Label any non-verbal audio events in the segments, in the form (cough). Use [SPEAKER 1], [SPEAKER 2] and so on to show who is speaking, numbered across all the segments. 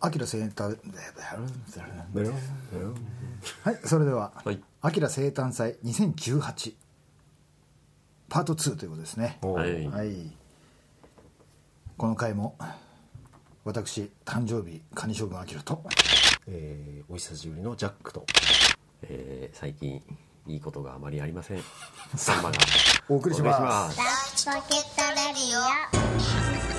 [SPEAKER 1] アキラ生誕はいそれでは
[SPEAKER 2] はい「
[SPEAKER 1] アキラ生誕祭2018」パート2ということですね。
[SPEAKER 3] お
[SPEAKER 2] はい。
[SPEAKER 1] はい。この回も私誕生日カニ将軍アキラと
[SPEAKER 3] えーお久しぶりのジャックと。
[SPEAKER 2] えー最近いいことがあまりありません。サンバが
[SPEAKER 1] お送りします。
[SPEAKER 2] お願いし
[SPEAKER 4] ダンスポケットレディオ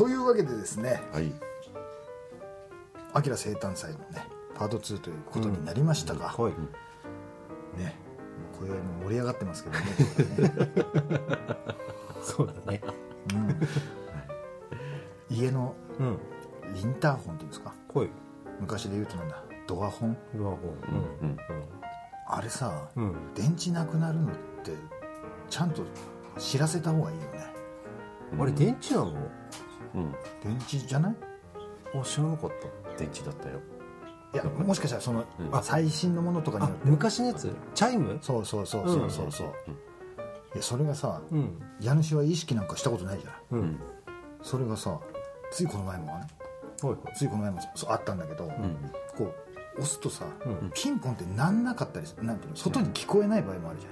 [SPEAKER 1] というわけでですね
[SPEAKER 2] はい「
[SPEAKER 1] アキラ生誕祭」のねパート2ということになりましたが、
[SPEAKER 3] はい。
[SPEAKER 1] ねこれも盛り上がってますけどね。こ (laughs)
[SPEAKER 3] そうだね。
[SPEAKER 1] うん。家の
[SPEAKER 3] うん。
[SPEAKER 1] インターホンっていうんですか？
[SPEAKER 3] 来い。
[SPEAKER 1] 昔で言うとなんだドアホン？
[SPEAKER 3] うわほう
[SPEAKER 2] うん
[SPEAKER 1] あれさ、
[SPEAKER 3] うん。うん
[SPEAKER 1] 電池なくなるのってちゃんと知らせた方がいいよね。
[SPEAKER 3] あれ電池なの？
[SPEAKER 2] うん
[SPEAKER 1] 電池じゃない？
[SPEAKER 3] あ知らなかった。
[SPEAKER 2] 電池だったよ。
[SPEAKER 1] いやもしかしたらその、
[SPEAKER 2] うん。
[SPEAKER 1] あ最新のものとかに
[SPEAKER 3] あ
[SPEAKER 1] よって。
[SPEAKER 3] 昔のやつ？チャイム？
[SPEAKER 1] そうそうそうそうそうそう、
[SPEAKER 2] うん。
[SPEAKER 1] いやそれがさ
[SPEAKER 3] うん。
[SPEAKER 1] 家主は意識なんかしたことないじゃん。
[SPEAKER 3] う
[SPEAKER 2] うん。ん
[SPEAKER 1] それがさついこの前もね
[SPEAKER 3] はい
[SPEAKER 1] ついこの前もそうあったんだけど、
[SPEAKER 2] うん。
[SPEAKER 1] こう押すとさ、
[SPEAKER 3] うん。
[SPEAKER 1] ピンポンってなんなかったりする。なんていうの？外に聞こえない場合もあるじ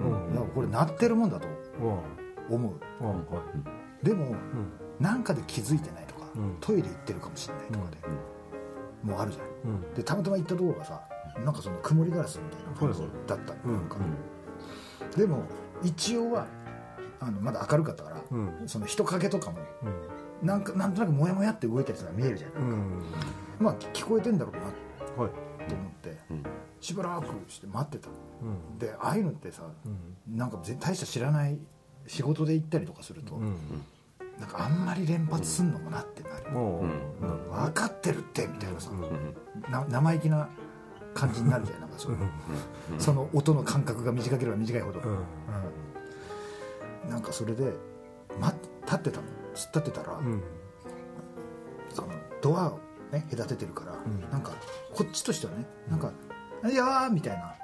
[SPEAKER 1] ゃん、
[SPEAKER 3] うん。
[SPEAKER 1] だからこれ鳴ってるもんだと
[SPEAKER 3] うん。
[SPEAKER 1] 思う。
[SPEAKER 3] うん。はい。
[SPEAKER 1] でも
[SPEAKER 3] うん
[SPEAKER 1] なんかで気づいてないとか、
[SPEAKER 3] うん。
[SPEAKER 1] トイレ行ってるかもしれないとかで、もうあるじゃん。
[SPEAKER 3] うん。
[SPEAKER 1] でたまたま行ったところがさなんかその曇りガラスみたいな感じだったなんか、でも一応はあのまだ明るかったから、
[SPEAKER 3] うん。
[SPEAKER 1] その人影とかも
[SPEAKER 3] うん。
[SPEAKER 1] なんかなんとなくモヤモヤって動いたやつが見えるじゃん、
[SPEAKER 3] うん。
[SPEAKER 1] まあ聞こえてんだろうな
[SPEAKER 3] はい。
[SPEAKER 1] と思って、
[SPEAKER 2] うん。
[SPEAKER 1] しばらくして待ってた
[SPEAKER 3] うん。
[SPEAKER 1] でああいうのってさ
[SPEAKER 3] うん。
[SPEAKER 1] なんか絶対した知らない仕事で行ったりとかすると、
[SPEAKER 3] うん
[SPEAKER 1] なんかあんまり連発すんのもなってなる、分かってるってみたいなさ、生意気な感じになるじゃんなんかそのその音の間隔が短ければ短いほど、
[SPEAKER 3] うん。
[SPEAKER 1] うん。なんかそれで待っ立ってたの。突っ立ってたら、
[SPEAKER 3] うん。
[SPEAKER 1] そのドアをね隔ててるから、
[SPEAKER 3] ん。
[SPEAKER 1] なんかこっちとしてはねなんか「いやー」みたいな。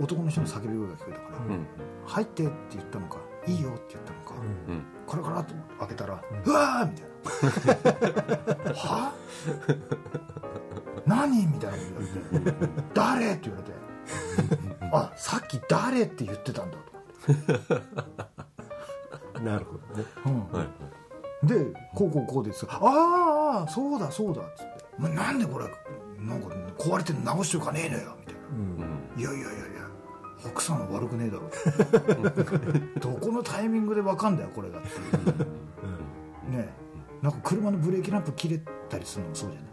[SPEAKER 1] 男の人の叫び声が聞こえたから「
[SPEAKER 2] うん
[SPEAKER 1] 入って」って言ったのか「いいよ」って言ったのか、
[SPEAKER 3] うん。
[SPEAKER 2] うん
[SPEAKER 1] カラカラっと開けたら「うわー!」みたいな「は？何?」みたいなこと言われて「誰?」って言われて「あさっき誰って言ってたんだ」と
[SPEAKER 3] なるほどね。
[SPEAKER 1] 思って、
[SPEAKER 2] はい
[SPEAKER 1] うん、でこうこうこうです。あああそうだそうだ」っつって「お前なんでこれなんか壊れて直しておかねえのよ」みたいな。
[SPEAKER 3] うん「
[SPEAKER 1] いやいやいやいや奥さんは悪くねえだろ」(laughs) どこのタイミングで分かんだよこれがって。いうねなんか車のブレーキランプ切れたりするのもそうじゃない？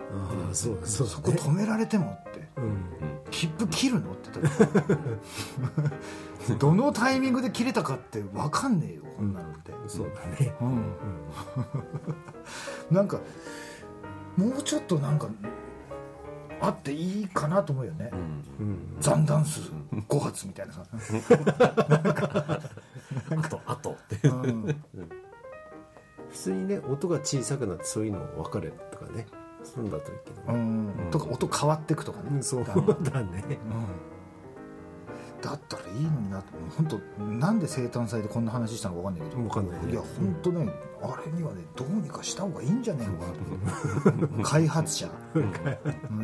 [SPEAKER 3] ああそうそう。
[SPEAKER 1] そこ止められてもって。
[SPEAKER 3] うん。
[SPEAKER 1] 切符切るの？って。言ったらどのタイミングで切れたかって分かんねえよこんなのって、
[SPEAKER 3] そうだね。
[SPEAKER 1] うん。(laughs) なんかもうちょっとなんかあっていいかなと思うよね、
[SPEAKER 2] うん。
[SPEAKER 3] うん
[SPEAKER 1] 残弾数5発みたいなさ、(laughs)
[SPEAKER 2] あとあと。って
[SPEAKER 1] うん。
[SPEAKER 3] 普通にね音が小さくなってそういうの分かれるとかね。そうなんだといいけど
[SPEAKER 1] う
[SPEAKER 3] ね
[SPEAKER 1] ん、とか音変わってくとかね、
[SPEAKER 3] うんそう (laughs)
[SPEAKER 1] だね。うんだったらいいのになって本当なんで生誕祭でこんな話したのか分かんないけど。
[SPEAKER 3] 分かんないね。
[SPEAKER 1] いや本当ねあれにはねどうにかした方がいいんじゃねえの。かなと開発者、うん。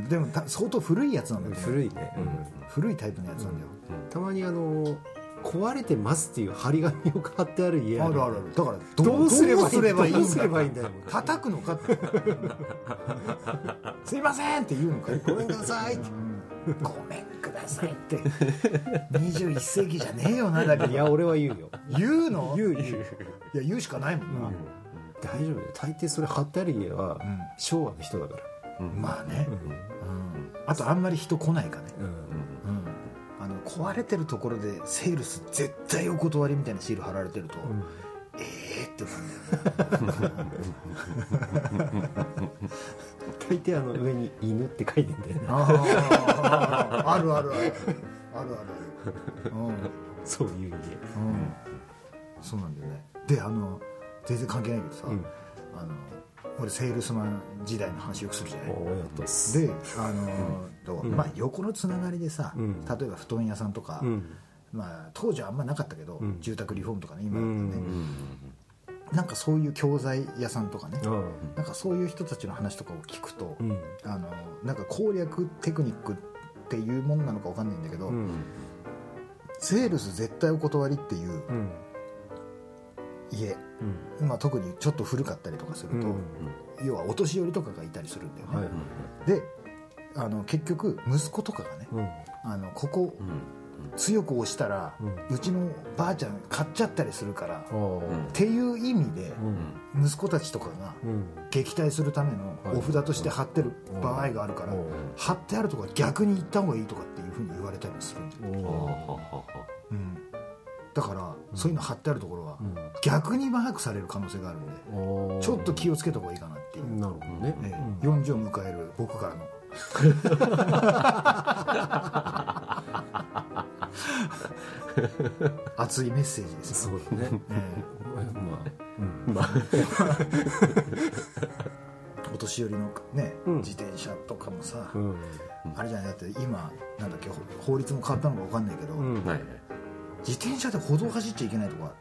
[SPEAKER 1] でもた相当古いやつなんだよね。
[SPEAKER 3] 古いね。
[SPEAKER 1] 古いタイプのやつなんだよ、
[SPEAKER 3] たまにあの壊れてますっていう張り紙を貼ってある家
[SPEAKER 1] あるあるあるだからど
[SPEAKER 3] どうすればいい
[SPEAKER 1] どうすればいいんだ
[SPEAKER 3] よ。
[SPEAKER 1] 叩くのかって。(laughs) すいませんって言うのか。
[SPEAKER 3] ごめんなさい
[SPEAKER 1] ごめんさいって。21世紀じゃねえよなだけど。
[SPEAKER 3] いや俺は言うよ。
[SPEAKER 1] 言うの？
[SPEAKER 3] 言う言う。
[SPEAKER 1] いや言うしかないもんな、
[SPEAKER 3] 大丈夫。よ大抵それ貼ってある家は
[SPEAKER 1] うん。
[SPEAKER 3] 昭和の人だから。
[SPEAKER 1] まあね、うん。あとあんまり人来ないかね、
[SPEAKER 3] うん。
[SPEAKER 1] うん、あの壊れてるところでセールス絶対お断りみたいなシール貼られてると、ええーって
[SPEAKER 3] 大抵あの上に犬って書いてんだよね。
[SPEAKER 1] あああるあるある。あるある。あるうんうん。
[SPEAKER 3] そういう家。
[SPEAKER 1] そうなんだよね。であの全然関係ないけどさ、
[SPEAKER 3] うん。
[SPEAKER 1] あの俺セールスマン時代の話よくするじゃない？であのとまあ、横のつながりでさ、
[SPEAKER 3] うん。
[SPEAKER 1] 例えば布団屋さんとか、
[SPEAKER 3] うん
[SPEAKER 1] まあ、当時はあんまなかったけど、
[SPEAKER 3] ん。
[SPEAKER 1] 住宅リフォームとかね今
[SPEAKER 3] う
[SPEAKER 1] だとね、
[SPEAKER 3] ん
[SPEAKER 1] なんかそういう教材屋さんとかね、
[SPEAKER 3] あ
[SPEAKER 1] なんかそういう人たちの話とかを聞くと、
[SPEAKER 3] うん。
[SPEAKER 1] あのなんか攻略テクニックっていうものなのか分かんないんだけど、
[SPEAKER 3] うん。
[SPEAKER 1] セールス絶対お断りっていう
[SPEAKER 3] うん。
[SPEAKER 1] 家、
[SPEAKER 3] うん。
[SPEAKER 1] まあ、特にちょっと古かったりとかすると、
[SPEAKER 3] うん
[SPEAKER 1] 要はお年寄りとかがいたりするんだよね、
[SPEAKER 3] はい。
[SPEAKER 1] であの結局息子とかがね、
[SPEAKER 3] うん。
[SPEAKER 1] あのここ
[SPEAKER 2] うん
[SPEAKER 1] 強く押したら、
[SPEAKER 3] う
[SPEAKER 1] うちのばあちゃん買っちゃったりするから、っていう意味で
[SPEAKER 3] うん。
[SPEAKER 1] 息子たちとかが
[SPEAKER 3] うん。
[SPEAKER 1] 撃退するための
[SPEAKER 3] はい。
[SPEAKER 1] お札として貼ってる場合があるから、
[SPEAKER 3] うん。
[SPEAKER 1] 貼ってあるとこ逆に行った方がいいとかっていうふうに言われたりするんだよ、
[SPEAKER 3] お
[SPEAKER 2] はあは
[SPEAKER 3] お
[SPEAKER 2] あはあは
[SPEAKER 1] うん、だから、そういうの貼ってあるところは、
[SPEAKER 3] うん。
[SPEAKER 1] 逆にマークされる可能性があるんで、
[SPEAKER 3] お
[SPEAKER 1] ちょっと気をつけた方がいいかなっていう、
[SPEAKER 3] なるほどね。
[SPEAKER 1] ええ。
[SPEAKER 3] うん。
[SPEAKER 1] 40を迎える僕からの (laughs) (laughs) 熱いメッセージですよ、
[SPEAKER 3] そうだね。
[SPEAKER 1] ええ。
[SPEAKER 3] まあ。うん。
[SPEAKER 1] お年寄りのね、
[SPEAKER 3] うん。
[SPEAKER 1] 自転車とかもさ、
[SPEAKER 3] うん。
[SPEAKER 1] あれじゃないだって今なんだっけほ法律も変わったのか分かんないけど、
[SPEAKER 3] うん。
[SPEAKER 2] あはい。はい
[SPEAKER 1] 自転車で歩道走っちゃいけないとか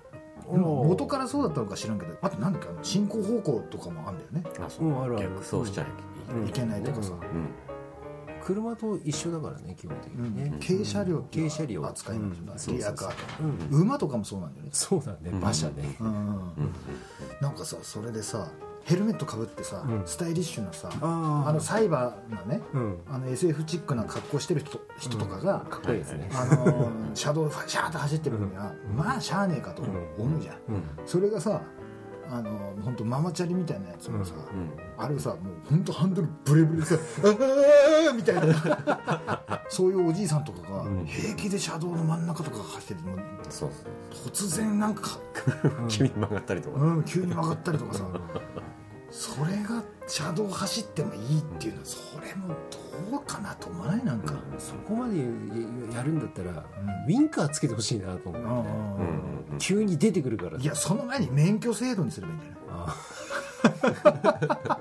[SPEAKER 1] 元からそうだったのか知らんけどあとなんだっけあの進行方向とかもあるんだよね、
[SPEAKER 2] あそう
[SPEAKER 3] うんあるある。
[SPEAKER 2] 逆走しちゃい
[SPEAKER 1] けない。とかさ、
[SPEAKER 3] うん
[SPEAKER 2] うん
[SPEAKER 3] 車と一緒だからね基本的
[SPEAKER 1] うん
[SPEAKER 3] にね
[SPEAKER 1] 軽車両
[SPEAKER 3] 軽車両。
[SPEAKER 1] 扱いなんですよ
[SPEAKER 3] うん。
[SPEAKER 1] リアカー馬とかもそうなんだよね。
[SPEAKER 3] そうだね。馬車ね。
[SPEAKER 1] うんなんかさそれでさヘルメットかぶってさ、
[SPEAKER 3] うん。
[SPEAKER 1] スタイリッシュなさ
[SPEAKER 3] あ
[SPEAKER 1] のサイバーなね、SF チックな格好してる人人とかが、
[SPEAKER 3] かっこいいですね。
[SPEAKER 1] あの (laughs) 車道をシャーッと走ってるのには、まあしゃあねえかと思う。じゃん。それがさあの本当ママチャリみたいなやつもさ、
[SPEAKER 2] うん
[SPEAKER 1] あれさもう本当ハンドルブレブレでさ「ああ!」みたいな。(laughs) そういうおじいさんとかが
[SPEAKER 3] うん。
[SPEAKER 1] 平気で車道の真ん中とか走ってても突然なんか、(laughs)
[SPEAKER 2] 急に曲がったりとか。
[SPEAKER 1] うん、急に曲がったりとかさそれが車道走ってもいいっていうのはそれもどうかなと思わない？なんか、
[SPEAKER 3] そこまでややるんだったらウィンカーつけてほしいなと思う。ね
[SPEAKER 1] うんうんうん
[SPEAKER 2] うん。うん
[SPEAKER 3] 急に出てくるから。
[SPEAKER 1] いやその前に免許制度にすればいいんじゃない？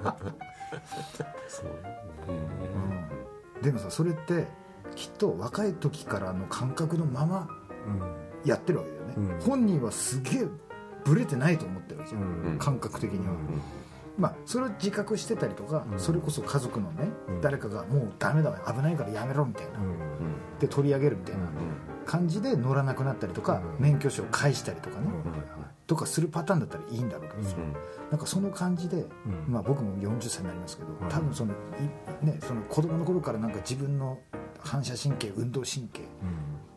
[SPEAKER 3] あ (laughs) そう
[SPEAKER 1] でもさそれってきっと若い時からの感覚のままやってるわけだよね、
[SPEAKER 3] うん。
[SPEAKER 1] 本人はすげえブレてないと思ってるわけじゃん、
[SPEAKER 3] うん。
[SPEAKER 1] 感覚的には、まあそれを自覚してたりとか、
[SPEAKER 3] うん。
[SPEAKER 1] それこそ家族のね、
[SPEAKER 3] うん。
[SPEAKER 1] 誰かがもうダメだわ危ないからやめろみたいな、
[SPEAKER 3] うん。
[SPEAKER 1] で取り上げるみたいな
[SPEAKER 3] うん
[SPEAKER 1] 感じで乗らなくなったりとか、
[SPEAKER 3] うん
[SPEAKER 1] 免許証返したりとかね、
[SPEAKER 3] うん
[SPEAKER 1] とかするパターンだったらいいんだろうけどさ、なんかその感じで、
[SPEAKER 3] うん。
[SPEAKER 1] まあ、僕も40歳になりますけど、
[SPEAKER 3] うん。
[SPEAKER 1] 多分そのい、ね、その子供の頃からなんか自分の反射神経運動神経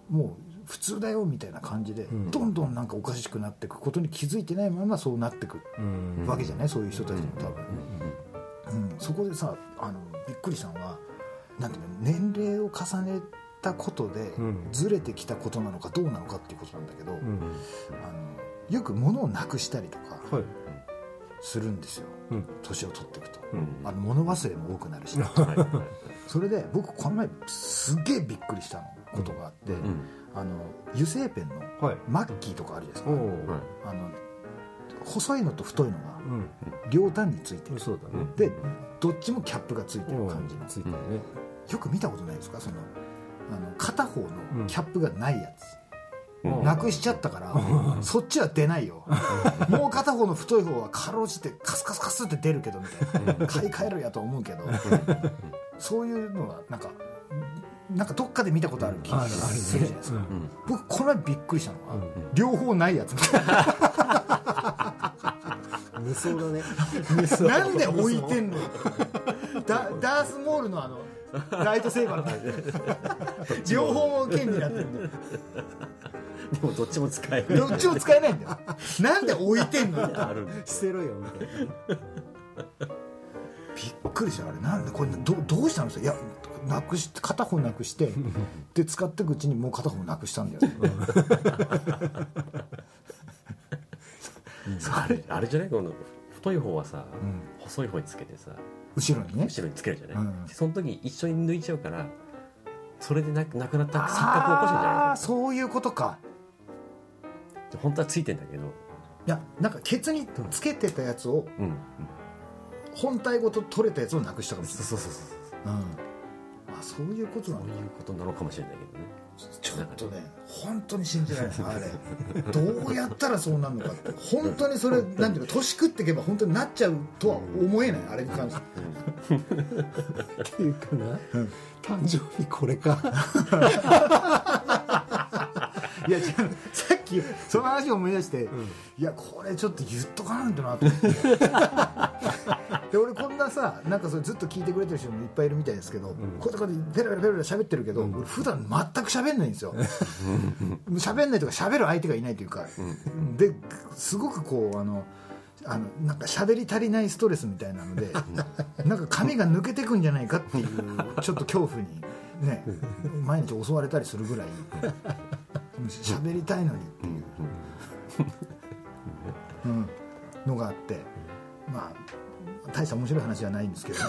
[SPEAKER 1] もう普通だよみたいな感じで、
[SPEAKER 3] ん。
[SPEAKER 1] どんどんなんかおかしくなっていくことに気づいてないままそうなっていく
[SPEAKER 3] うん。
[SPEAKER 1] わけじゃない、そういう人たちも多分、うん。そこでさあのびっくりしたのはなんていうの年齢を重ねたことで
[SPEAKER 3] うん。
[SPEAKER 1] ずれてきたことなのかどうなのかっていうことなんだけど、
[SPEAKER 3] うん。
[SPEAKER 1] あのよく物をなくしたりとか
[SPEAKER 3] はい。
[SPEAKER 1] するんですよ。
[SPEAKER 3] うん。
[SPEAKER 1] 年を取っていくと、
[SPEAKER 2] うん。
[SPEAKER 1] あの物忘れも多くなるし。それで僕この前すげえびっくりしたのことがあって、
[SPEAKER 2] うん
[SPEAKER 1] あの油性ペンの
[SPEAKER 3] はい。
[SPEAKER 1] マッキーとかあるじゃない
[SPEAKER 3] お
[SPEAKER 1] ですか。
[SPEAKER 3] お
[SPEAKER 2] はい。
[SPEAKER 1] あの細いのと太いのが
[SPEAKER 3] うん。
[SPEAKER 1] 両端についてる。
[SPEAKER 3] そうだね。
[SPEAKER 1] でどっちもキャップがついてる感じの。
[SPEAKER 3] ついてるね
[SPEAKER 1] よく見たことないですか？そのあの片方のキャップがないやつ、
[SPEAKER 2] うん。
[SPEAKER 1] なくしちゃったからそっちは出ないよ。もう片方の太い方はかろうじてカスカスカスって出るけどみたいな。買い替えるやと思うけど。そういうのはなんかなんかどっかで見たことある気がするじゃないですか、
[SPEAKER 3] ね。
[SPEAKER 1] 僕この前びっくりしたのは、
[SPEAKER 3] うん。
[SPEAKER 1] 両方ないやつ。みたいな
[SPEAKER 3] 無双。だね
[SPEAKER 1] なんで置いてんの？(laughs) ダダースモールのあのライトセーバーの (laughs) 両方剣になってるんだよ
[SPEAKER 2] でもどっちも使える。
[SPEAKER 1] どっちも使えないんだよ。なんで置いてんの？
[SPEAKER 3] 捨てろよみたいな。
[SPEAKER 1] くりしたあれ。なんでこれどどうしたんですかいやなくして片方なくして (laughs) で使っていくうちにもう片方なくしたんだよ
[SPEAKER 2] あれあれじゃない？この太い方はさ、
[SPEAKER 1] ん。
[SPEAKER 2] 細い方につけてさ
[SPEAKER 1] 後ろにね。
[SPEAKER 2] 後ろにつけるじゃない、
[SPEAKER 1] うん。
[SPEAKER 2] その時一緒に抜いちゃうからそれでなくなくなった錯覚を起こすんじゃ
[SPEAKER 1] ああ
[SPEAKER 2] ない
[SPEAKER 1] そういうことか。
[SPEAKER 2] 本当はついてんだけど。
[SPEAKER 1] やなんかケツにつけてたやつを
[SPEAKER 2] うん。
[SPEAKER 1] 本体ごと取れたやつをなくしたかもしれない。
[SPEAKER 2] そうそうそうそう
[SPEAKER 1] う。ん。あそういうことなだ
[SPEAKER 2] そうんいうことなのかもしれないけどね。
[SPEAKER 1] ちょっとね本当に信じられない。あれ。(laughs) どうやったらそうなるのかって。本当にそれなんていうの？年食っていけば本当になっちゃうとは思えない。あれに関して。(laughs)
[SPEAKER 3] っていうかな、誕生日これか (laughs)
[SPEAKER 1] いや違うさっきその話を思い出して、いやこれちょっと言っとかないとなと思って。で俺こんなさなんかそれずっと聞いてくれてる人もいっぱいいるみたいですけど、こうやってペラペラペラペラ喋ってるけど、俺普段全く喋んないんですよ。喋んないとか喋る相手がいないというか、ですごくこうあのあのなんか喋り足りないストレスみたいなのでなんか髪が抜けてくんじゃないかっていうちょっと恐怖にね毎日襲われたりするぐらい喋りたいのにっていう、うん、のがあってまあ大した面白い話じゃないんですけど (laughs)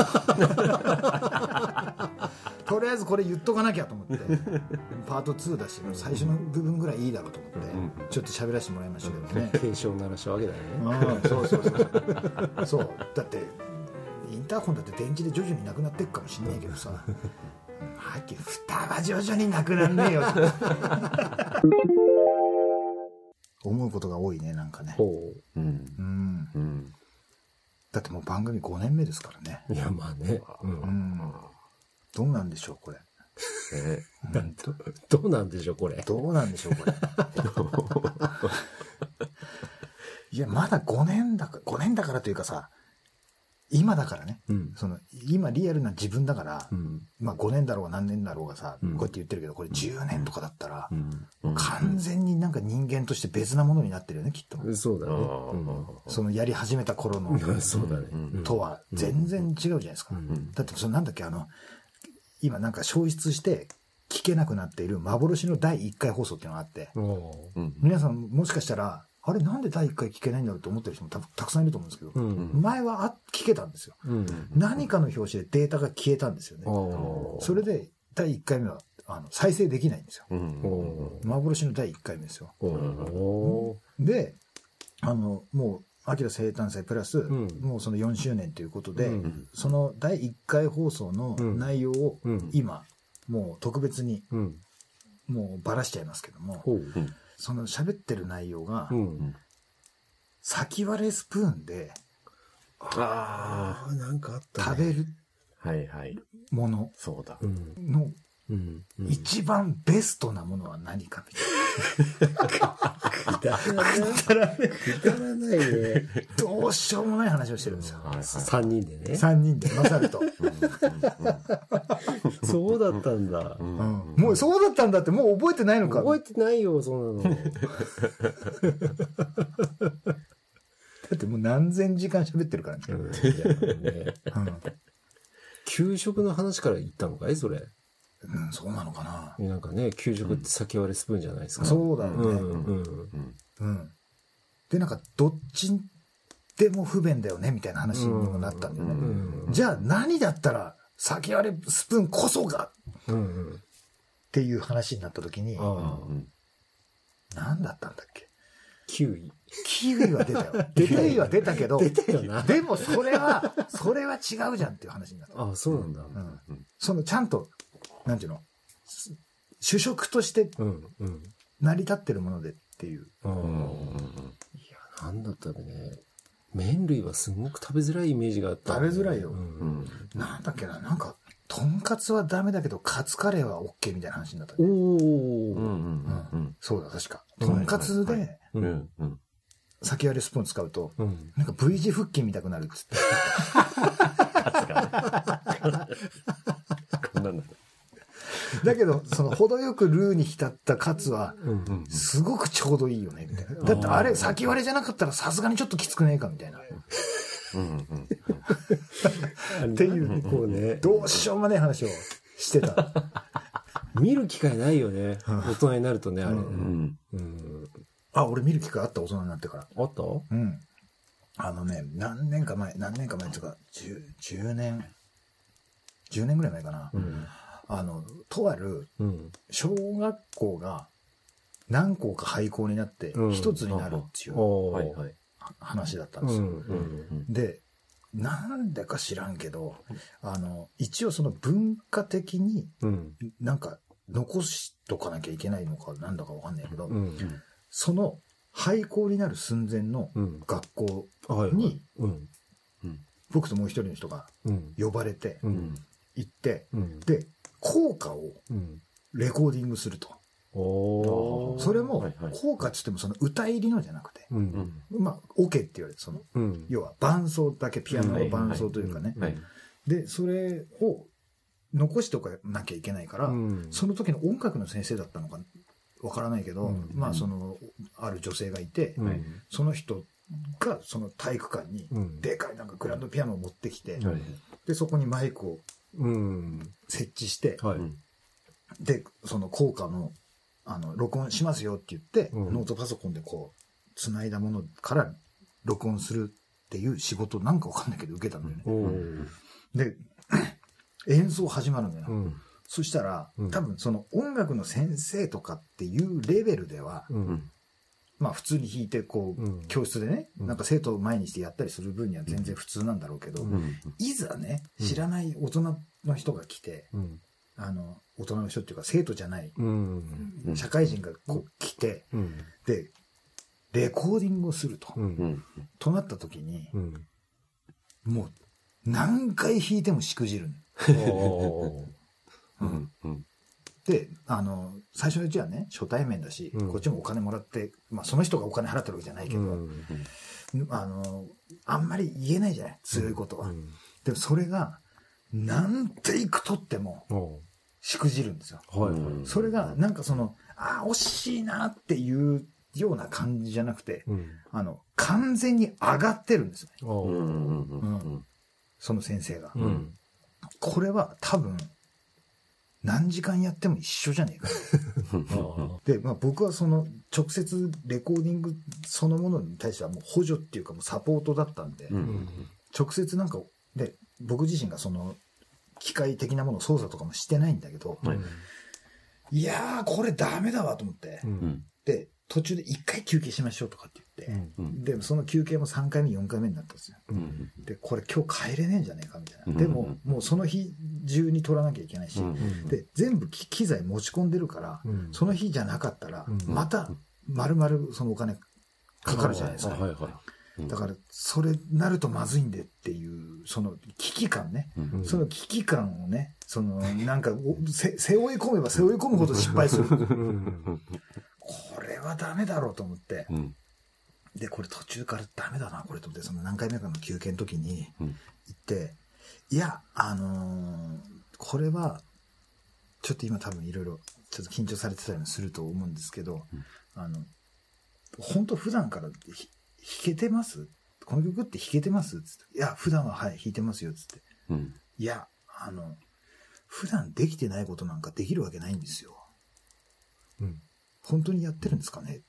[SPEAKER 1] とりあえずこれ言っとかなきゃと思ってパート2だし最初の部分ぐらいいいだろうと思ってちょっと喋らせてもらいましたけどね。
[SPEAKER 3] 警鐘鳴らしたわけだよね。
[SPEAKER 1] うんそうそうそう。そう。だってインターホンだって電池で徐々になくなっていくかもしんないけどさはっきり蓋は徐々になくなんねえよ (laughs) 思うことが多いねなんかね。
[SPEAKER 3] ほ
[SPEAKER 2] う。ん。
[SPEAKER 1] うん。
[SPEAKER 2] うん。
[SPEAKER 1] だってもう番組5年目ですからね。
[SPEAKER 3] ういやまあね、うん。
[SPEAKER 1] うん。どうなんでしょうこれ。
[SPEAKER 2] え
[SPEAKER 3] どどうなんでしょうこれ。
[SPEAKER 1] どうなんでしょうこれ。(laughs) いやまだ5年だから5年だからというかさ今だからね、
[SPEAKER 3] うん。
[SPEAKER 1] その今リアルな自分だから、
[SPEAKER 3] うん。
[SPEAKER 1] まあ5年だろうが何年だろうがさ、
[SPEAKER 3] うん。
[SPEAKER 1] こうやって言ってるけどこれ10年とかだったら、
[SPEAKER 3] うん。
[SPEAKER 1] 完全になんか人間として別なものになってるよねきっと、
[SPEAKER 3] そうだね、
[SPEAKER 1] そのやり始めた頃の
[SPEAKER 3] うん、(laughs) そうだね、うん。
[SPEAKER 1] とは全然違うじゃないですか、
[SPEAKER 3] ん。
[SPEAKER 1] だってそのなんだっけあの今なんか消失して聞けなくなっている幻の第1回放送っていうのがあって、皆さんもしかしたらあれなんで第1回聞けないんだろうと思ってる人もたたくさんいると思うんですけど、
[SPEAKER 3] うん
[SPEAKER 1] 前はあ聞けたんですよ。
[SPEAKER 3] うん
[SPEAKER 1] 何かの表紙でデータが消えたんですよね、それで第1回目はあの再生できないんですよ。幻の第1回目ですよ。であのもうアキラ生誕祭プラス、
[SPEAKER 3] ん。
[SPEAKER 1] もうその4周年ということで、
[SPEAKER 3] うん
[SPEAKER 1] その第1回放送の内容を
[SPEAKER 3] うん。
[SPEAKER 1] 今、もう特別に
[SPEAKER 3] うん。
[SPEAKER 1] もうばらしちゃいますけども、その喋ってる内容が、
[SPEAKER 3] うん。
[SPEAKER 1] 先割れスプーンで
[SPEAKER 2] あ
[SPEAKER 3] あなんかあった
[SPEAKER 1] 食べる
[SPEAKER 2] あはいはい。
[SPEAKER 1] もの
[SPEAKER 2] そうだ。
[SPEAKER 3] うん
[SPEAKER 1] の
[SPEAKER 3] うん。うん。
[SPEAKER 1] 一番ベストなものは何かみたい
[SPEAKER 3] くだらない。くだらないね。
[SPEAKER 1] などうしようもない話をしてるんですよ。
[SPEAKER 2] はいはい。
[SPEAKER 3] 三人でね。
[SPEAKER 1] 3人で勝ると、
[SPEAKER 3] そうだったんだ。
[SPEAKER 1] うん。もうそうだったんだってもう覚えてないのか。
[SPEAKER 3] 覚えてないよそんなの。(laughs)
[SPEAKER 1] だってもう何千時間喋ってるからね、
[SPEAKER 3] うん。ね。
[SPEAKER 1] うん。
[SPEAKER 3] 給食の話から言ったのかいそれ
[SPEAKER 1] うん、そうなのかな、
[SPEAKER 3] なんかね給食って先割れスプーンじゃないですか。
[SPEAKER 1] そうだよね、
[SPEAKER 3] うんうん。
[SPEAKER 1] うん、でなんかどっちでも不便だよねみたいな話にもなったんだよね、
[SPEAKER 3] うん
[SPEAKER 1] じゃあ何だったら先割れスプーンこそがっ
[SPEAKER 3] うんうん。
[SPEAKER 1] ていう話になった時に何だったんだっけ？
[SPEAKER 3] キウイ。
[SPEAKER 1] キウイは出たよ。(laughs) キウイは出たけど
[SPEAKER 3] 出たよな。
[SPEAKER 1] でもそれはそれは違うじゃんっていう話になった、
[SPEAKER 3] ああそうなんだ。
[SPEAKER 1] うん、そのちゃんとなんていうの？す主食として
[SPEAKER 3] うんうん。
[SPEAKER 1] 成り立ってるものでっていう。
[SPEAKER 3] ああいやなんだったらね麺類はすごく食べづらいイメージがあった
[SPEAKER 1] 食べづらいよ。
[SPEAKER 3] うん
[SPEAKER 2] うん。
[SPEAKER 1] なんだっけな？なんかとんかつはダメだけどカツカレーは OK みたいな話になった。
[SPEAKER 3] お
[SPEAKER 1] ね
[SPEAKER 2] うん
[SPEAKER 3] お
[SPEAKER 2] うんうん。
[SPEAKER 1] そうだ確か。とんかつで先割れスプーン使うと
[SPEAKER 3] うん。
[SPEAKER 1] なんか V 字腹筋見たくなるっつって。
[SPEAKER 2] こんなんだ
[SPEAKER 1] だけどその程よくルーに浸ったカツは
[SPEAKER 3] うん
[SPEAKER 1] すごくちょうどいいよねみたいな。だってあれ先割れじゃなかったらさすがにちょっときつくねえかみたいなっ
[SPEAKER 2] うんうん
[SPEAKER 1] ていうね
[SPEAKER 3] こうね
[SPEAKER 1] どうしようもない話をしてた。
[SPEAKER 3] 見る機会ないよね。大人になるとねあれ。
[SPEAKER 2] うんうん。
[SPEAKER 3] うん。
[SPEAKER 1] あ俺見る機会あった大人になってから。
[SPEAKER 3] あった？
[SPEAKER 1] うん。あのね何年か前何年か前っていうか 10, 10年10年ぐらい前かな、
[SPEAKER 3] うん。
[SPEAKER 1] あのとある
[SPEAKER 3] うん。
[SPEAKER 1] 小学校が何校か廃校になって
[SPEAKER 3] うん。
[SPEAKER 1] 一つになるっていう。
[SPEAKER 3] おー。
[SPEAKER 2] はいはい
[SPEAKER 1] 話だったん
[SPEAKER 3] う
[SPEAKER 1] ですよ。
[SPEAKER 3] んうん
[SPEAKER 1] で、なんでか知らんけど、あの、一応その文化的に
[SPEAKER 3] うん。
[SPEAKER 1] なんか残しとかなきゃいけないのかなんだかわかんないけど、
[SPEAKER 3] うん。
[SPEAKER 1] その廃校になる寸前の
[SPEAKER 3] うん。
[SPEAKER 1] 学校
[SPEAKER 3] はいはい。
[SPEAKER 1] に
[SPEAKER 3] うん。
[SPEAKER 1] 僕ともう一人の人が
[SPEAKER 3] うん。
[SPEAKER 1] 呼ばれて
[SPEAKER 3] うん。
[SPEAKER 1] 行って、
[SPEAKER 3] うん。
[SPEAKER 1] で、効果を
[SPEAKER 3] うん。
[SPEAKER 1] レコーディングすると。それも効果っつってもその歌入りのじゃなくて、
[SPEAKER 3] うん
[SPEAKER 1] まあ、オ、ケって言われて、その、
[SPEAKER 3] うん。
[SPEAKER 1] 要は伴奏だけ、ピアノの伴奏というかね。
[SPEAKER 2] はい
[SPEAKER 1] で、それを残しておかなきゃいけないから、
[SPEAKER 3] うん。
[SPEAKER 1] その時の音楽の先生だったのかわからないけど、
[SPEAKER 3] うん。
[SPEAKER 1] まあ、その、ある女性がいて、
[SPEAKER 3] うん。
[SPEAKER 1] その人がその体育館に
[SPEAKER 3] うん。
[SPEAKER 1] でかいなんかグランドピアノを持ってきて、
[SPEAKER 2] はい。
[SPEAKER 1] で、そこにマイクを
[SPEAKER 3] うん。
[SPEAKER 1] 設置して、で、その効果の、あの、録音しますよって言って、
[SPEAKER 3] うん。
[SPEAKER 1] ノートパソコンでこう、繋いだものから録音するっていう仕事なんかわかんないけど受けたんだよね。
[SPEAKER 3] おー
[SPEAKER 1] で、(clears throat) 演奏始まるんだよ。
[SPEAKER 3] うん。
[SPEAKER 1] そしたら
[SPEAKER 3] うん、
[SPEAKER 1] 多分その音楽の先生とかっていうレベルでは、
[SPEAKER 3] う
[SPEAKER 2] うん。ん
[SPEAKER 1] まあ普通に弾いてこう、
[SPEAKER 3] うん。
[SPEAKER 1] 教室でね、
[SPEAKER 3] うん。
[SPEAKER 1] なんか生徒を前にしてやったりする分には全然普通なんだろうけど、
[SPEAKER 2] うん。
[SPEAKER 1] いざね、
[SPEAKER 3] うん
[SPEAKER 1] 知らない大人の人が来て、
[SPEAKER 3] うん
[SPEAKER 1] あの、大人の人っていうか生徒じゃない、社会人がこう来て、
[SPEAKER 3] うん。
[SPEAKER 1] で、レコーディングをすると、となった時に、
[SPEAKER 3] うん。
[SPEAKER 1] もう何回弾いてもしくじるで、あの、最初のうちはね、初対面だし、
[SPEAKER 3] うん。
[SPEAKER 1] こっちもお金もらって、まあその人がお金払ってるわけじゃないけど、
[SPEAKER 3] うん。
[SPEAKER 1] あの、あんまり言えないじゃない強いことは。
[SPEAKER 3] うん。
[SPEAKER 1] でもそれが、何テイク取っても
[SPEAKER 3] お
[SPEAKER 1] しくじるんですよ。
[SPEAKER 3] ーはい。はい
[SPEAKER 1] それが、なんかその、ああ、惜しいなっていうような感じじゃなくて、
[SPEAKER 3] うん。
[SPEAKER 1] あの、完全に上がってるんですよ。ね。
[SPEAKER 2] うんうんうんうん。
[SPEAKER 1] その先生が。
[SPEAKER 3] うん。
[SPEAKER 1] これは多分、何時間やっても一緒じゃねえか。
[SPEAKER 3] あ
[SPEAKER 1] で、まあ僕はその直接レコーディングそのものに対してはもう補助っていうかもうサポートだったんで、
[SPEAKER 2] うんうん。
[SPEAKER 1] 直接なんか、で、僕自身がその機械的なものを操作とかもしてないんだけど、
[SPEAKER 3] ー
[SPEAKER 2] はい。
[SPEAKER 1] いやー、これダメだわと思って、
[SPEAKER 3] う
[SPEAKER 2] うん。ん
[SPEAKER 1] で、途中で一回休憩しましょうとかって言って、
[SPEAKER 2] うん。
[SPEAKER 1] で、その休憩も3回目、4回目になったんですよ。
[SPEAKER 2] うん。
[SPEAKER 1] で、これ今日帰れねえんじゃねえかみたいな。
[SPEAKER 2] うん。
[SPEAKER 1] でも、もうその日中に取らなきゃいけないし、
[SPEAKER 2] うん。
[SPEAKER 1] で、全部機機材持ち込んでるから、
[SPEAKER 3] うん。
[SPEAKER 1] その日じゃなかったら
[SPEAKER 3] うん、
[SPEAKER 1] また、丸々そのお金かかるじゃないですか。
[SPEAKER 3] あはいはい
[SPEAKER 1] だから、それなるとまずいんでっていう、その危機感ね。
[SPEAKER 2] うん
[SPEAKER 3] うん
[SPEAKER 1] その危機感をね、その、なんか、背負い込めば背負い込むほど失敗する。
[SPEAKER 3] うん
[SPEAKER 1] これはダメだろうと思って。
[SPEAKER 2] うん
[SPEAKER 1] で、これ途中からダメだな、これと思って、その何回目かの休憩の時に
[SPEAKER 2] うん
[SPEAKER 1] 行って、いや、あのーこれは、ちょっと今多分いろいろ、ちょっと緊張されてたりもすると思うんですけど、
[SPEAKER 2] うん
[SPEAKER 1] あの、本当普段からひ弾けてます？この曲って弾けてます？つって。いや、普段ははい、弾いてますよ、つって。
[SPEAKER 2] うん。
[SPEAKER 1] いや、あの、普段できてないことなんかできるわけないんですよ。
[SPEAKER 3] うん。
[SPEAKER 1] 本当にやってるんですかね？っ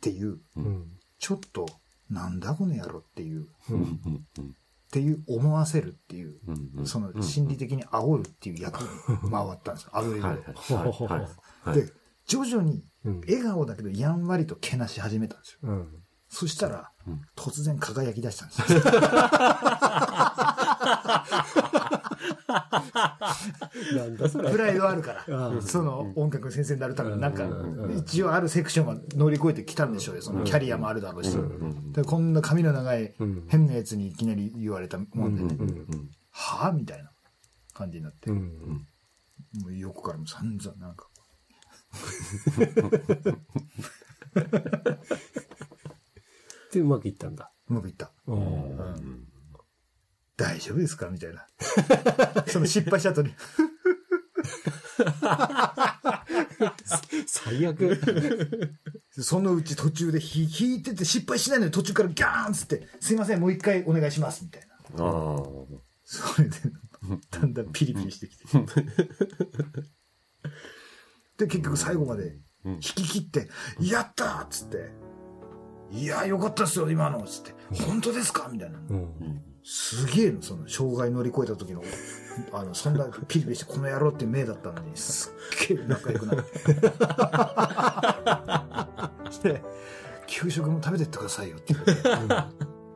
[SPEAKER 1] ていう、
[SPEAKER 3] うん。
[SPEAKER 1] ちょっと、なんだこの野郎っていう、っ
[SPEAKER 3] う
[SPEAKER 2] うんんうん。
[SPEAKER 1] ていう思わせるっていう、
[SPEAKER 2] うんうん
[SPEAKER 1] その心理的に煽るっていう役に回ったんですよ。アドリブで。
[SPEAKER 2] はい。はい。
[SPEAKER 1] で、徐々に
[SPEAKER 3] うん。
[SPEAKER 1] 笑顔だけどやんわりとけなし始めたんですよ。
[SPEAKER 3] うん
[SPEAKER 1] そしたら
[SPEAKER 2] うん、
[SPEAKER 1] 突然輝き出したんですよ。
[SPEAKER 3] なんだそれ
[SPEAKER 1] プライドあるから
[SPEAKER 3] う。ん
[SPEAKER 1] その音楽の先生になるためになんか
[SPEAKER 3] うん
[SPEAKER 1] 一応あるセクションは乗り越えてきたんでしょうよ。そのキャリアもあるだろうし。でこんな髪の長い
[SPEAKER 3] うん
[SPEAKER 1] 変なやつにいきなり言われたもんでね。
[SPEAKER 2] うん
[SPEAKER 1] はぁみたいな感じになって。も
[SPEAKER 3] うん
[SPEAKER 1] う横からも散々なんか。
[SPEAKER 3] でうまくいったんだ
[SPEAKER 1] うまくいった。
[SPEAKER 3] うん
[SPEAKER 1] 大丈夫ですか？みたいな。(laughs) その失敗した後に。
[SPEAKER 3] 最悪
[SPEAKER 1] そのうち途中で弾弾いてて失敗しないのに途中からギャーンっつって、すいません、もう一回お願いします、みたいな。それで、だんだんピリピリしてきて。で、結局最後まで弾き切って、やったーっつって、いや、よかったっすよ、今の。つって、本当ですか？みたいな。
[SPEAKER 3] うん。
[SPEAKER 1] すげえの、その、障害乗り越えた時の、あの、そんなピリピリして、この野郎って目だったのに、すっげえ仲良くな (laughs) って。で、給食も食べてってくださいよって。言っ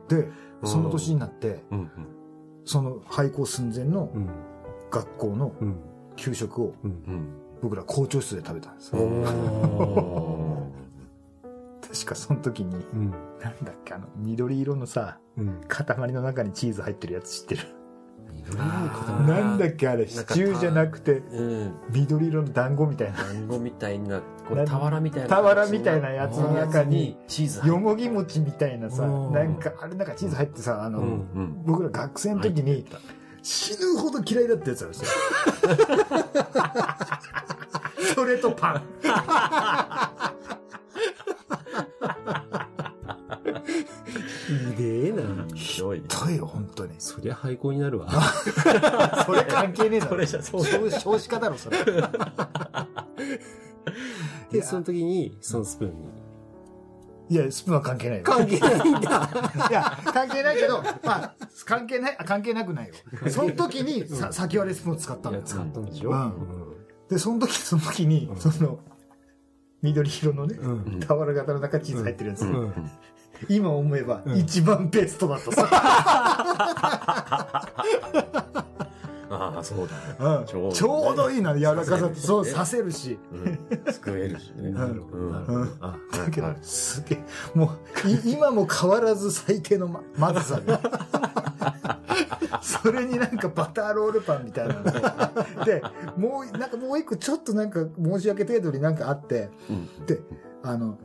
[SPEAKER 1] て。で、その年になって、
[SPEAKER 2] うん
[SPEAKER 1] その廃校寸前の
[SPEAKER 3] うん。
[SPEAKER 1] 学校の
[SPEAKER 3] うん。
[SPEAKER 1] 給食を僕ら校長室で食べたんです確かその時に、
[SPEAKER 3] うん。
[SPEAKER 1] なんだっけ、あの、緑色のさ、
[SPEAKER 3] うん。
[SPEAKER 1] 塊の中にチーズ入ってるやつ知ってる？
[SPEAKER 3] 緑色の塊。
[SPEAKER 1] なんだっけあれ、シチューじゃなくて、
[SPEAKER 2] うん。
[SPEAKER 1] 緑色の団子みたいな。
[SPEAKER 2] 団子みたいなこ
[SPEAKER 1] な
[SPEAKER 2] れ俵みたいな
[SPEAKER 1] 俵みたいなやつの中に
[SPEAKER 2] チーズ。入
[SPEAKER 1] よもぎ餅みたいなさ、
[SPEAKER 3] うん。
[SPEAKER 1] なんか、あれなんかチーズ入ってさ、あの、
[SPEAKER 3] うん
[SPEAKER 2] うん。
[SPEAKER 1] 僕ら学生の時に死ぬほど嫌いだったやつなんですよ。(laughs) それとパン。
[SPEAKER 3] ひでえな
[SPEAKER 2] ひどい
[SPEAKER 1] とよ、本当に。
[SPEAKER 3] そりゃ廃校になるわ (laughs)
[SPEAKER 1] それ関係ねえだろ。
[SPEAKER 2] それじゃそう
[SPEAKER 1] 少少子化だろ、それ。
[SPEAKER 3] でその時にそのスプーンに
[SPEAKER 1] いや、スプーンは関係ないよ。
[SPEAKER 3] 関係ないんだ
[SPEAKER 1] いや、関係ないけど、まあ、関係ない、あ関係なくないよ。その時に、さ先割れスプーンを使ったのよ。
[SPEAKER 3] 使ったんでしょ
[SPEAKER 1] うんで、その時、その時に、その、緑色のね、
[SPEAKER 3] うん。
[SPEAKER 1] 俵型の中チーズ入ってるやつ。
[SPEAKER 3] うん。うん。
[SPEAKER 1] 今思えば、一番ベストだったさ。(laughs)
[SPEAKER 2] ああそうだ
[SPEAKER 1] うん。
[SPEAKER 2] ちょうどね。
[SPEAKER 1] ちょうどいいな、柔らかさって。そう、
[SPEAKER 2] ね
[SPEAKER 1] させるし。
[SPEAKER 2] うん。救えるしね。
[SPEAKER 3] なるほどなるほど。あ
[SPEAKER 1] だけど
[SPEAKER 2] はい、
[SPEAKER 1] すげえ、もう、い今も変わらず最低のままずさ。で。それになんかバターロールパンみたいな。ので、で、もう、なんかもう一個ちょっとなんか申し訳程度になんかあって、
[SPEAKER 2] うん。
[SPEAKER 1] で、あの、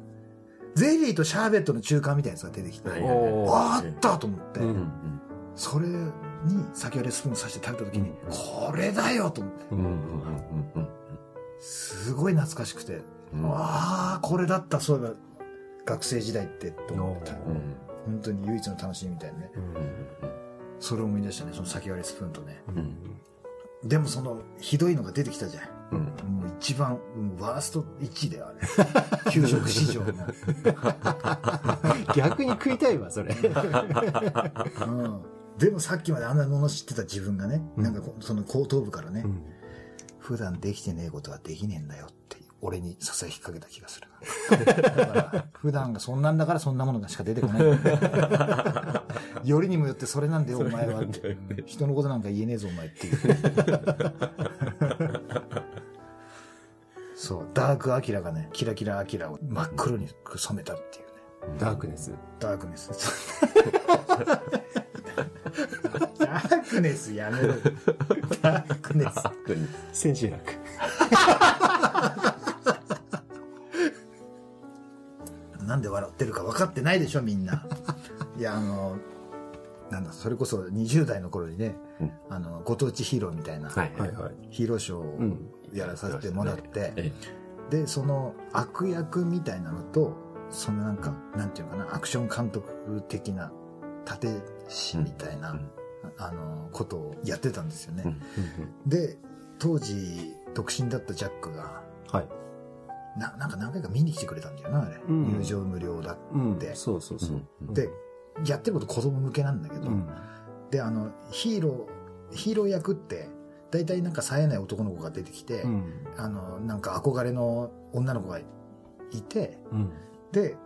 [SPEAKER 1] ゼリーとシャーベットの中間みたいなやつが出てきて、あったと思って、それに先割れスプーンさして食べた時に、これだよと思って、すごい懐かしくて、ああ、これだった、そういえば、学生時代って、と思った。
[SPEAKER 2] うん。
[SPEAKER 1] 本当に唯一の楽しみみたいなね。それを思い出したね、その先割れスプーンとね。
[SPEAKER 2] うん
[SPEAKER 1] でもその、ひどいのが出てきたじゃん。
[SPEAKER 2] うん
[SPEAKER 1] もう一番、もうワースト1位だよ、あれ。(laughs) 給食市場の。(laughs)
[SPEAKER 3] 逆に食いたいわそれ
[SPEAKER 1] うん。でもさっきまであんなもの知ってた自分がね、なんかこうその後頭部からね、
[SPEAKER 3] うん
[SPEAKER 1] 普段できてねえことはできねえんだよって、俺にささやきかけた気がするな。だから、普段がそんなんだからそんなものがしか出てこない。よりにもよってそれなんだよ、お前は。人のことなんか言えねえぞ、お前っていう。そう、ダークアキラがね、キラキラアキラを真っ黒に染めたっていうね。
[SPEAKER 3] ダークネス
[SPEAKER 1] ダークネス。ダークネスやめろよ。ダークネス。
[SPEAKER 3] 千秋楽
[SPEAKER 1] なんで笑ってるか分かってないでしょ、みんな。(laughs) いや、あの、なんだ、それこそ20代の頃にね、
[SPEAKER 2] うん。
[SPEAKER 1] あの、ご当地ヒーローみたいな、
[SPEAKER 2] はい
[SPEAKER 3] はいはい。
[SPEAKER 1] ヒーローショーを
[SPEAKER 3] ん
[SPEAKER 1] やらさせてもらって、
[SPEAKER 2] え
[SPEAKER 1] で、その悪役みたいなのと、そのなんか、なんていうのかな、アクション監督的な、盾師みたいな、
[SPEAKER 2] うん。
[SPEAKER 1] あの、ことをやってたんですよね。
[SPEAKER 2] うん。
[SPEAKER 1] で、当時、独身だったジャックが、
[SPEAKER 3] はい
[SPEAKER 1] ななんか何回か見に来てくれたんだよな、あれ。
[SPEAKER 3] うん。
[SPEAKER 1] 入場無料だって。
[SPEAKER 3] うん。そうそうそう。
[SPEAKER 2] うん。
[SPEAKER 1] で、やってること子供向けなんだけど、
[SPEAKER 3] うん。
[SPEAKER 1] で、あの、ヒーロー、ヒーロー役って、大体なんか冴えない男の子が出てきて、
[SPEAKER 3] うん。
[SPEAKER 1] あの、なんか憧れの女の子がいて、
[SPEAKER 3] うん。
[SPEAKER 1] で、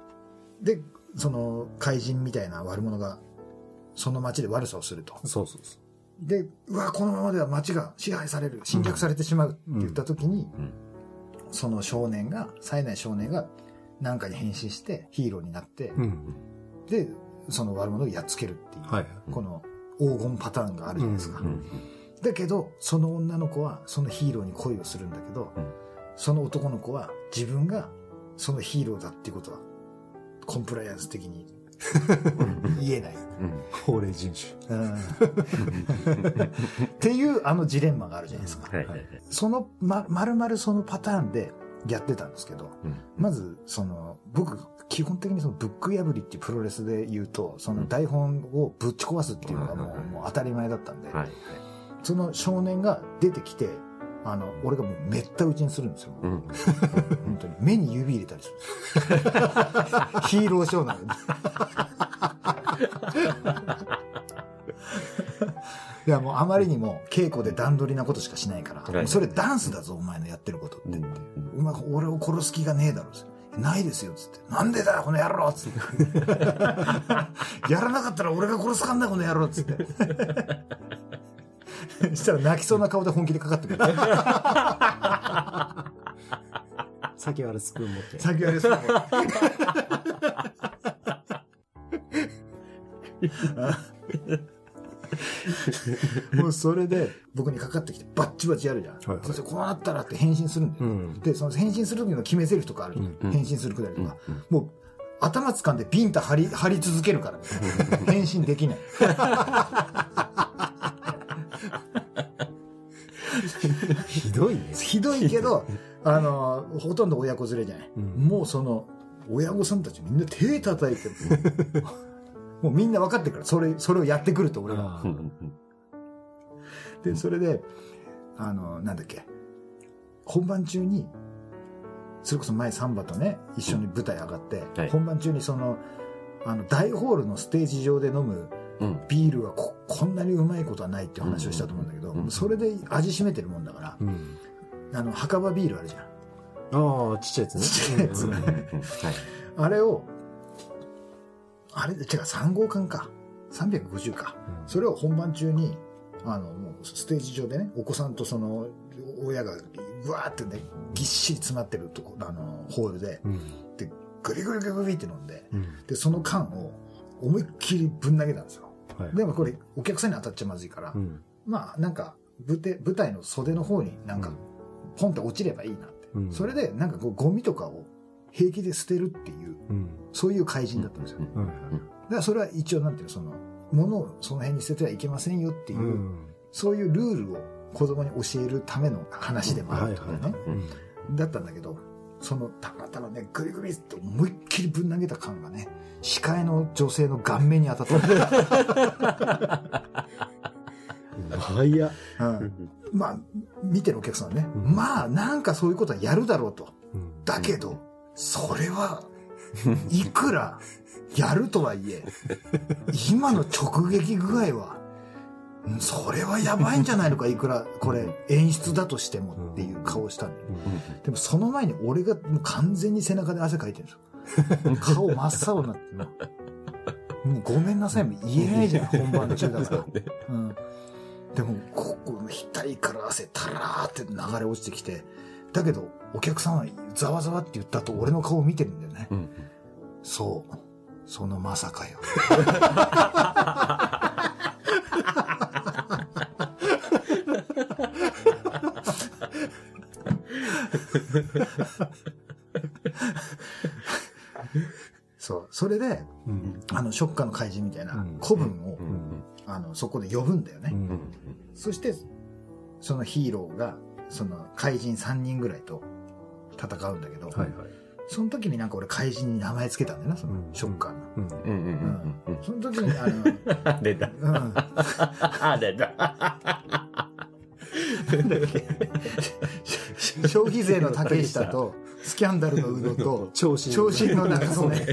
[SPEAKER 1] で、その怪人みたいな悪者が、その街で悪さをすると。
[SPEAKER 3] そうそうそ
[SPEAKER 1] で、うわ、このままでは街が支配される、侵略されてしまうって言った時に、
[SPEAKER 2] うん
[SPEAKER 1] その少年が、冴えない少年が、なんかに変身してヒーローになって、
[SPEAKER 3] ううん。
[SPEAKER 1] で、その悪者をやっつけるっていう、
[SPEAKER 3] はい。
[SPEAKER 1] この黄金パターンがあるじゃないですか。
[SPEAKER 2] うん
[SPEAKER 1] だけど、その女の子はそのヒーローに恋をするんだけど、
[SPEAKER 2] うん。
[SPEAKER 1] その男の子は自分がそのヒーローだっていうことは、コンプライアンス的に (laughs) 言えない。
[SPEAKER 2] うん。
[SPEAKER 3] 法令遵守。
[SPEAKER 1] うん。っていうあのジレンマがあるじゃないですか。
[SPEAKER 2] はいはいはい。
[SPEAKER 1] その、ま、まるまるそのパターンでやってたんですけど、
[SPEAKER 2] うん。
[SPEAKER 1] まず、その、僕、基本的にそのブック破りっていうプロレスで言うと、その台本をぶち壊すっていうのがもう,、
[SPEAKER 2] うん
[SPEAKER 1] もう当たり前だったんで、
[SPEAKER 2] はい。
[SPEAKER 1] その少年が出てきて、あの俺がもうめった打ちにするんですよ、
[SPEAKER 2] うん。
[SPEAKER 1] 本当に。目に指入れたりするんですよ。(laughs) ヒーローショーなのに。いやもうあまりにも稽古で段取りなことしかしないから、それダンスだぞお前のやってることって、
[SPEAKER 2] う
[SPEAKER 1] まく俺を殺す気がねえだろないですよっつって。なんでだよこの野郎っつって。(laughs) やらなかったら俺が殺すかんだこの野郎っつって。そ (laughs) したら泣きそうな顔で本気でかかってくる。
[SPEAKER 3] 先はスプーン持って。
[SPEAKER 1] 先はですねもうそれで僕にかかってきてバッチバチやるじゃん、
[SPEAKER 3] はいはい。
[SPEAKER 1] そしてこうなったらって返信するんだよ、
[SPEAKER 3] うん。
[SPEAKER 1] でその返信する時の決め台詞とかあるじゃん、
[SPEAKER 2] うん
[SPEAKER 1] 返信するくだりとか、もう頭掴んでビンタ張り張り続けるから、ね、(laughs) 返信できない (laughs)
[SPEAKER 3] ひどいね。
[SPEAKER 1] ひどいけどあのほとんど親子連れじゃない、
[SPEAKER 3] うん。
[SPEAKER 1] もうその親御さんたちみんな手叩いてる。(laughs) もうみんな分かってるからそれそれをやってくると俺が
[SPEAKER 3] あー
[SPEAKER 2] うん
[SPEAKER 1] でそれであのなんだっけ。本番中にそれこそ前サンバとね一緒に舞台上がって、
[SPEAKER 2] はい。
[SPEAKER 1] 本番中にそのあの大ホールのステージ上で飲む
[SPEAKER 2] うん
[SPEAKER 1] ビールはここんなにうまいことはないっていう話をしたと思うんだけど、
[SPEAKER 2] うん。
[SPEAKER 1] それで味しめてるもんだから、
[SPEAKER 3] うん。
[SPEAKER 1] あの墓場ビールあるじゃん。
[SPEAKER 3] ああちっちゃいやつね。
[SPEAKER 1] ちっちゃいやつあれをあれ違う3号館か。350か。それを本番中にあのもうステージ上でねお子さんとその親がうわーってねぎっしり詰まってるとこあのホールで。
[SPEAKER 3] うん。
[SPEAKER 1] でグリグリグリグリって飲んで。
[SPEAKER 3] うん。
[SPEAKER 1] でその缶を思いっきりぶん投げたんですよ
[SPEAKER 3] はい。
[SPEAKER 1] でもこれお客さんに当たっちゃまずいから、
[SPEAKER 3] うん。
[SPEAKER 1] まあなんか舞台舞台の袖の方になんかポンって落ちればいいなって、
[SPEAKER 3] うん。
[SPEAKER 1] それでなんかこうゴミとかを平気で捨てるっていう
[SPEAKER 3] うん。
[SPEAKER 1] そういう怪人だったんですよ、
[SPEAKER 2] うん。
[SPEAKER 1] だ
[SPEAKER 3] はい
[SPEAKER 1] からそれは一応なんていうのその物をその辺に捨ててはいけませんよっていう、
[SPEAKER 3] うん。
[SPEAKER 1] そういうルールを子供に教えるための話でもあるとかね、だったんだけどそのたまたまねグリグリって思いっきりぶん投げた感がね視界の女性の顔面に当たった、
[SPEAKER 3] 早っ。
[SPEAKER 1] うん。まあ見てるお客さんはね、
[SPEAKER 3] うん。
[SPEAKER 1] まあなんかそういうことはやるだろうと。
[SPEAKER 3] うん。
[SPEAKER 1] だけど、それはいくらやるとはいえ (laughs) 今の直撃具合はうんそれはやばいんじゃないのかいくらこれ演出だとしてもっていう顔をしたんだよでもその前に俺がもう完全に背中で汗かいてるんですよ。(laughs) 顔真っ青になってもう。もうごめんなさいも言えないじゃん本番中だから、(laughs) うん、でもここの額から汗たらーって流れ落ちてきてだけどお客さんはざわざわって言った後俺の顔を見てるんだよね、
[SPEAKER 2] うん。
[SPEAKER 1] そう。そのまさかよ (laughs) そう。それで
[SPEAKER 3] うん。
[SPEAKER 1] あのショッカーの怪人みたいな
[SPEAKER 3] うん。
[SPEAKER 1] 古文を、
[SPEAKER 3] うん。
[SPEAKER 1] あのそこで呼ぶんだよね、
[SPEAKER 3] うん。
[SPEAKER 1] そしてそのヒーローがその怪人3人ぐらいと戦うんだけど、
[SPEAKER 3] はいはい。
[SPEAKER 1] その時になんか俺怪人に名前つけたんだよなその
[SPEAKER 3] うん。
[SPEAKER 1] ショッカーの、
[SPEAKER 3] うん。
[SPEAKER 2] うんうんうん
[SPEAKER 1] その時にあ (laughs)
[SPEAKER 2] 出た。
[SPEAKER 1] の、うん、(laughs)
[SPEAKER 2] あ出た (laughs)
[SPEAKER 1] 消費税の竹下とスキャンダルの宇野と
[SPEAKER 3] 長身
[SPEAKER 1] の中曽根。(laughs)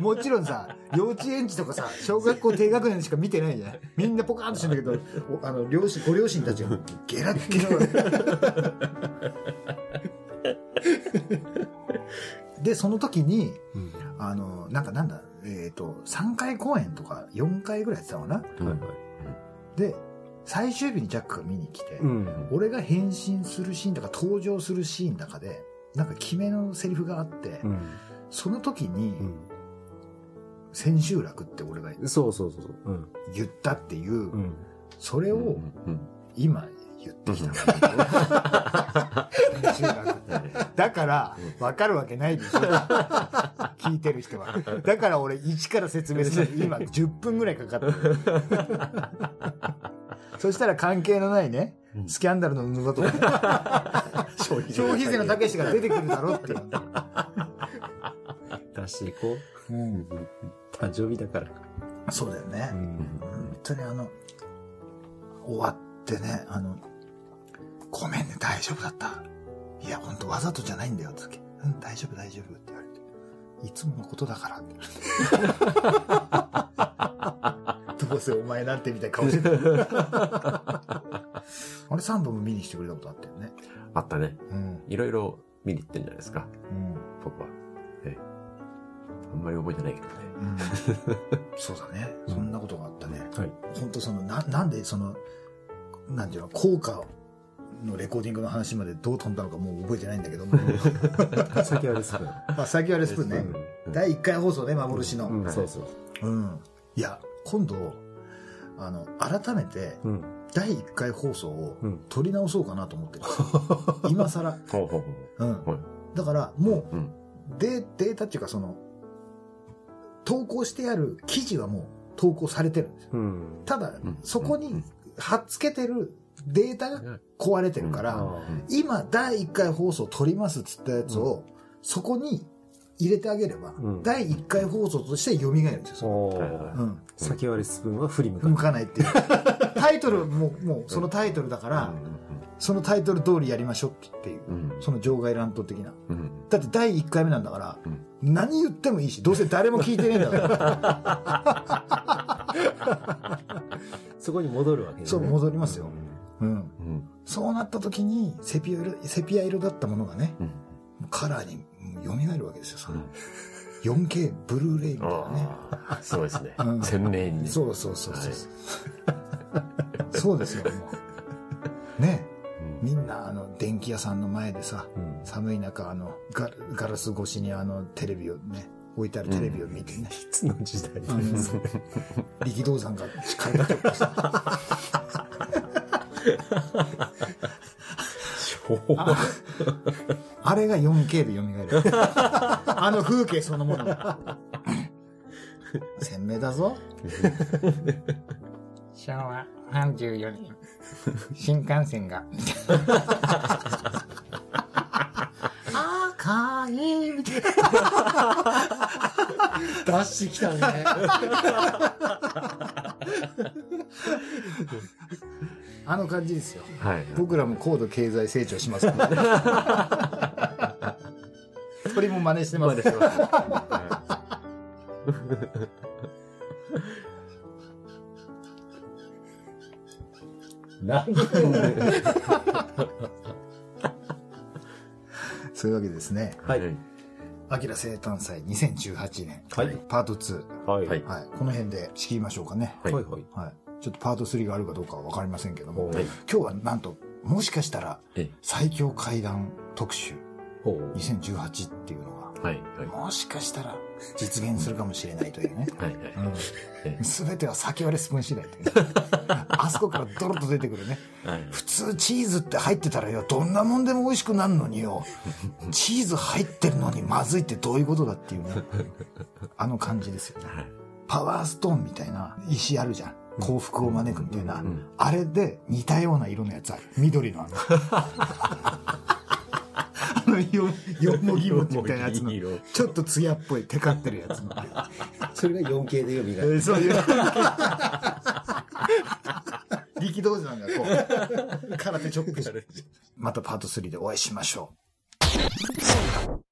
[SPEAKER 1] もちろんさ幼稚園児とかさ小学校低学年しか見てないじゃん。みんなポカーンとしてんだけどおあの両親ご両親たちがゲラッゲラ (laughs) でその時に
[SPEAKER 3] うん。
[SPEAKER 1] あのなんかなんだえっ、と3回公演とか4回ぐらいやってたのかな。
[SPEAKER 3] はいはい
[SPEAKER 1] で最終日にジャックが見に来て、
[SPEAKER 3] うん。
[SPEAKER 1] 俺が変身するシーンとか登場するシーンの中でなんか決めのセリフがあって、
[SPEAKER 3] うん。
[SPEAKER 1] その時に
[SPEAKER 3] うん。
[SPEAKER 1] 千秋楽って俺が
[SPEAKER 3] そうそうそうそう。うん。
[SPEAKER 1] 言ったっていう、
[SPEAKER 3] うん。
[SPEAKER 1] それを
[SPEAKER 2] うん。
[SPEAKER 1] 今言ってきただから分かるわけないでしょ。聞いてる人は。だから俺一から説明するの。今10分ぐらいかかってる。そしたら関係のないねスキャンダルの布とか。消費税のたけしが出てくるだろっていう。
[SPEAKER 3] 出していこう。
[SPEAKER 1] うん。
[SPEAKER 3] 誕生日だから。
[SPEAKER 1] そうだよね、
[SPEAKER 3] うん。
[SPEAKER 1] 当にあの、終わってね、あの、ごめんね、大丈夫だった。いや、本当わざとじゃないんだよ、つって。うん、大丈夫、大丈夫って言われて。いつものことだから。どうせお前なんてみたいな顔してた。(laughs) あれ3本も見に来てくれたことあったよね。
[SPEAKER 2] あったね。
[SPEAKER 1] うん。
[SPEAKER 2] いろいろ見に行ってんじゃないですか。
[SPEAKER 1] うん。
[SPEAKER 2] 僕は。ええ。あんまり覚えてないけどね。
[SPEAKER 1] うん、(laughs) そうだね。そんなことがあったね。
[SPEAKER 3] はい。
[SPEAKER 1] 本当その、な、なんでその、なんていうの、効果のレコーディングの話までどう飛んだのかもう覚えてないんだけども。(laughs)
[SPEAKER 3] 先はですね。(laughs)
[SPEAKER 1] あ、先はレスプーンね。第1回放送ね、幻の。
[SPEAKER 3] うん、そうそう。
[SPEAKER 1] うん。いや、今度、あの、改めて、
[SPEAKER 3] うん。
[SPEAKER 1] 第1回放送を
[SPEAKER 3] うん
[SPEAKER 1] 撮り直そうかなと思ってる。(laughs) 今更。
[SPEAKER 2] ほうほうほ
[SPEAKER 1] うん。
[SPEAKER 2] はい
[SPEAKER 1] だから、も
[SPEAKER 2] う。
[SPEAKER 1] デデータっていうか、その、投稿してある記事はもう投稿されてるんですよ。
[SPEAKER 3] うん。
[SPEAKER 1] ただ
[SPEAKER 2] ん、
[SPEAKER 1] そこに貼っつけてるデータが壊れてるから、
[SPEAKER 3] あ
[SPEAKER 1] 今、第1回放送撮りますっつったやつを、そこに入れてあげれば、
[SPEAKER 3] うん
[SPEAKER 1] 第1回放送として蘇るんですよ。
[SPEAKER 3] 先割りスプーンは振り向か
[SPEAKER 1] 向
[SPEAKER 3] ない。
[SPEAKER 1] かないっていう。(laughs) タイトルも、もうそのタイトルだから、そのタイトル通りやりましょうっていう。その場外乱闘的な。
[SPEAKER 2] うん。
[SPEAKER 1] だって第1回目なんだから、
[SPEAKER 2] うん
[SPEAKER 1] 何言ってもいいし、どうせ誰も聞いてねえんだから。(laughs)
[SPEAKER 3] そこに戻るわけね
[SPEAKER 1] そう、戻りますよ。うん。
[SPEAKER 2] うん。
[SPEAKER 1] そうなった時に、セピア色、セピア色だったものがね、
[SPEAKER 2] うん。
[SPEAKER 1] カラーに蘇るわけですよ、その。4K ブルーレイみたいなね。
[SPEAKER 2] ああ、すごいですね (laughs)
[SPEAKER 1] うん。
[SPEAKER 2] 鮮明にね。
[SPEAKER 1] そうそうそうそう。(laughs) そうですよ、もう。ね
[SPEAKER 2] うん
[SPEAKER 1] みんな、あの、電気屋さんの前でさ、
[SPEAKER 3] うん
[SPEAKER 1] 寒い中、あの、ガガラス越しにあの、テレビをね、置いてあるテレビを見てね、
[SPEAKER 3] いつの時代
[SPEAKER 1] あの力道山が力が結構さ、ああれが 4K で蘇る。あの風景そのものが。(laughs) 鮮明だぞ。
[SPEAKER 5] 昭和34年、新幹線が、
[SPEAKER 1] 赤いみたい
[SPEAKER 5] 出してきたね。(laughs)
[SPEAKER 1] あの感じですよ。
[SPEAKER 2] はい。
[SPEAKER 1] 僕らも高度経済成長しますから。(laughs) 鳥も真似してます。
[SPEAKER 3] なん
[SPEAKER 1] そういうわけですね。
[SPEAKER 3] はい。
[SPEAKER 1] アキラ生誕祭2018年。
[SPEAKER 3] はい
[SPEAKER 1] パート2。
[SPEAKER 3] はい。
[SPEAKER 2] はい
[SPEAKER 1] はい。この辺で仕切りましょうかね。
[SPEAKER 2] はい
[SPEAKER 3] はい。はい。
[SPEAKER 1] はい。ちょっとパート3があるかどうかはわかりませんけども、
[SPEAKER 3] はい
[SPEAKER 1] 今日はなんと、もしかしたら、
[SPEAKER 2] え
[SPEAKER 1] 最強怪談特集
[SPEAKER 3] ほう
[SPEAKER 1] 2018っていうのが、
[SPEAKER 2] はい。はい。
[SPEAKER 1] もしかしたら実現するかもしれないというね。(laughs)
[SPEAKER 2] はい。え
[SPEAKER 1] すべては先割れスプーン次第という、(laughs) あそこからドロッと出てくるね。
[SPEAKER 2] はい。
[SPEAKER 1] 普通チーズって入ってたらよ、どんなもんでも美味しくなるのによ、(laughs) チーズ入ってるのにまずいってどういうことだっていうね。あの感じですよね。
[SPEAKER 2] はい。
[SPEAKER 1] パワーストーンみたいな石あるじゃん。幸福を招くみたいな。
[SPEAKER 2] ん
[SPEAKER 1] あれで似たような色のやつある。緑のあの。(laughs) あのよ、よもぎ餅みたいなやつの。ちょっと艶っぽい、テカってるやつの。(laughs)
[SPEAKER 3] それが 4K で蘇る。
[SPEAKER 1] そういう。(laughs) 力道山がこう、空手チョップ。またパート3でお会いしましょう。